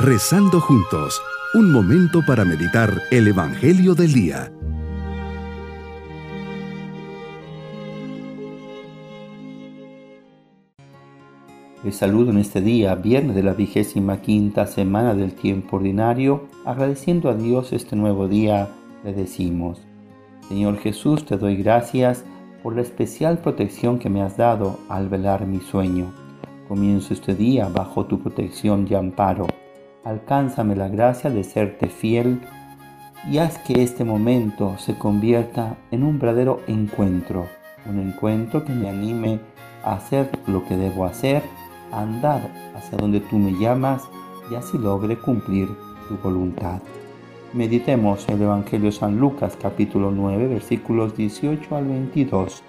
Rezando juntos, un momento para meditar el Evangelio del Día. Les saludo en este día, viernes de la vigésima quinta semana del tiempo ordinario, agradeciendo a Dios este nuevo día, le decimos, Señor Jesús, te doy gracias por la especial protección que me has dado al velar mi sueño. Comienzo este día bajo tu protección y amparo. Alcánzame la gracia de serte fiel y haz que este momento se convierta en un verdadero encuentro, un encuentro que me anime a hacer lo que debo hacer, a andar hacia donde tú me llamas y así logre cumplir tu voluntad. Meditemos el Evangelio de San Lucas capítulo 9 versículos 18 al 22.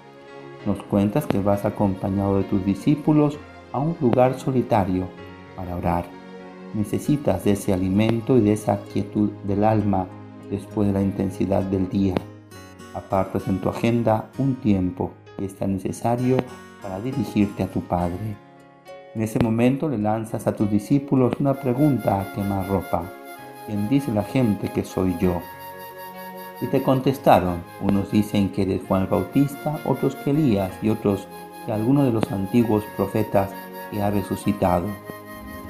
Nos cuentas que vas acompañado de tus discípulos a un lugar solitario para orar. Necesitas de ese alimento y de esa quietud del alma después de la intensidad del día. Apartas en tu agenda un tiempo que está necesario para dirigirte a tu Padre. En ese momento le lanzas a tus discípulos una pregunta a quemar ropa ¿quién dice la gente que soy yo? Y te contestaron, unos dicen que eres Juan Bautista, otros que Elías y otros que alguno de los antiguos profetas que ha resucitado.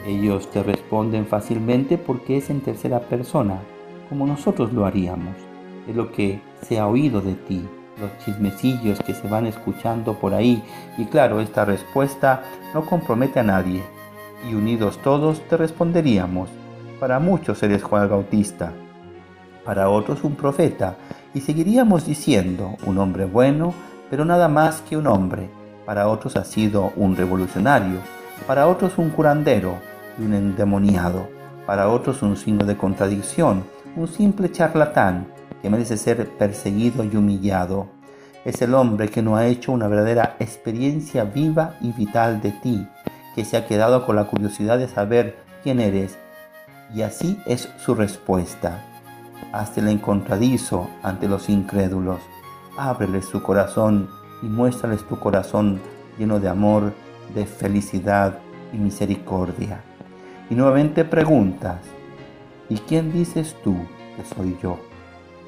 Ellos te responden fácilmente porque es en tercera persona, como nosotros lo haríamos. Es lo que se ha oído de ti, los chismecillos que se van escuchando por ahí. Y claro, esta respuesta no compromete a nadie. Y unidos todos te responderíamos, para muchos eres Juan Bautista, para otros un profeta, y seguiríamos diciendo un hombre bueno, pero nada más que un hombre. Para otros ha sido un revolucionario, para otros un curandero un endemoniado, para otros un signo de contradicción, un simple charlatán que merece ser perseguido y humillado. Es el hombre que no ha hecho una verdadera experiencia viva y vital de ti, que se ha quedado con la curiosidad de saber quién eres y así es su respuesta. Hazte el encontradizo ante los incrédulos. Ábreles su corazón y muéstrales tu corazón lleno de amor, de felicidad y misericordia. Y nuevamente preguntas, ¿y quién dices tú que soy yo?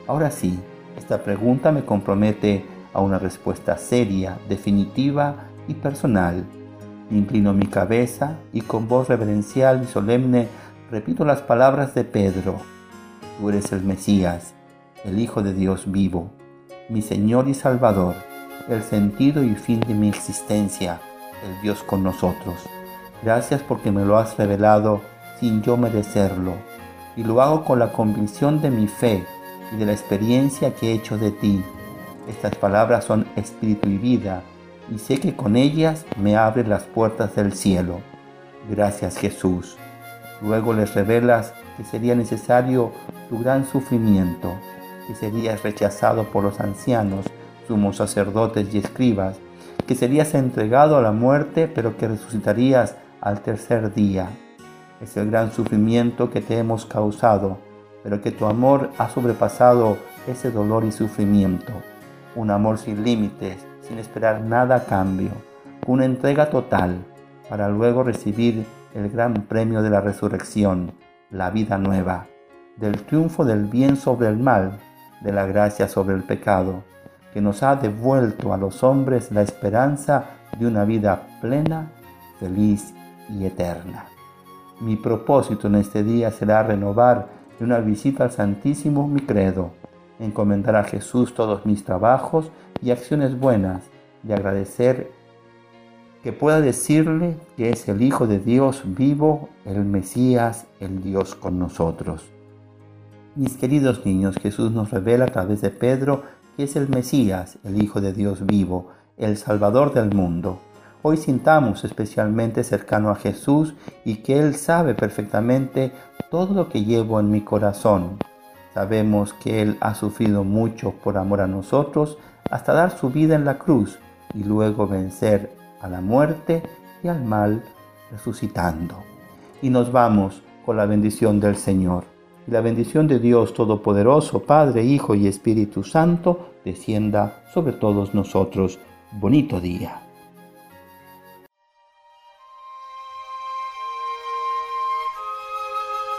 Ahora sí, esta pregunta me compromete a una respuesta seria, definitiva y personal. Inclino mi cabeza y con voz reverencial y solemne repito las palabras de Pedro. Tú eres el Mesías, el Hijo de Dios vivo, mi Señor y Salvador, el sentido y fin de mi existencia, el Dios con nosotros. Gracias porque me lo has revelado sin yo merecerlo, y lo hago con la convicción de mi fe y de la experiencia que he hecho de ti. Estas palabras son espíritu y vida, y sé que con ellas me abren las puertas del cielo. Gracias Jesús. Luego les revelas que sería necesario tu gran sufrimiento, que serías rechazado por los ancianos, sumos sacerdotes y escribas, que serías entregado a la muerte, pero que resucitarías al tercer día. Es el gran sufrimiento que te hemos causado, pero que tu amor ha sobrepasado ese dolor y sufrimiento. Un amor sin límites, sin esperar nada a cambio, una entrega total, para luego recibir el gran premio de la resurrección, la vida nueva, del triunfo del bien sobre el mal, de la gracia sobre el pecado, que nos ha devuelto a los hombres la esperanza de una vida plena, feliz y eterna. Mi propósito en este día será renovar de una visita al Santísimo mi credo, encomendar a Jesús todos mis trabajos y acciones buenas y agradecer que pueda decirle que es el Hijo de Dios vivo, el Mesías, el Dios con nosotros. Mis queridos niños, Jesús nos revela a través de Pedro que es el Mesías, el Hijo de Dios vivo, el Salvador del mundo. Hoy sintamos especialmente cercano a Jesús y que Él sabe perfectamente todo lo que llevo en mi corazón. Sabemos que Él ha sufrido mucho por amor a nosotros hasta dar su vida en la cruz y luego vencer a la muerte y al mal, resucitando. Y nos vamos con la bendición del Señor. Y la bendición de Dios Todopoderoso, Padre, Hijo y Espíritu Santo, descienda sobre todos nosotros. Bonito día.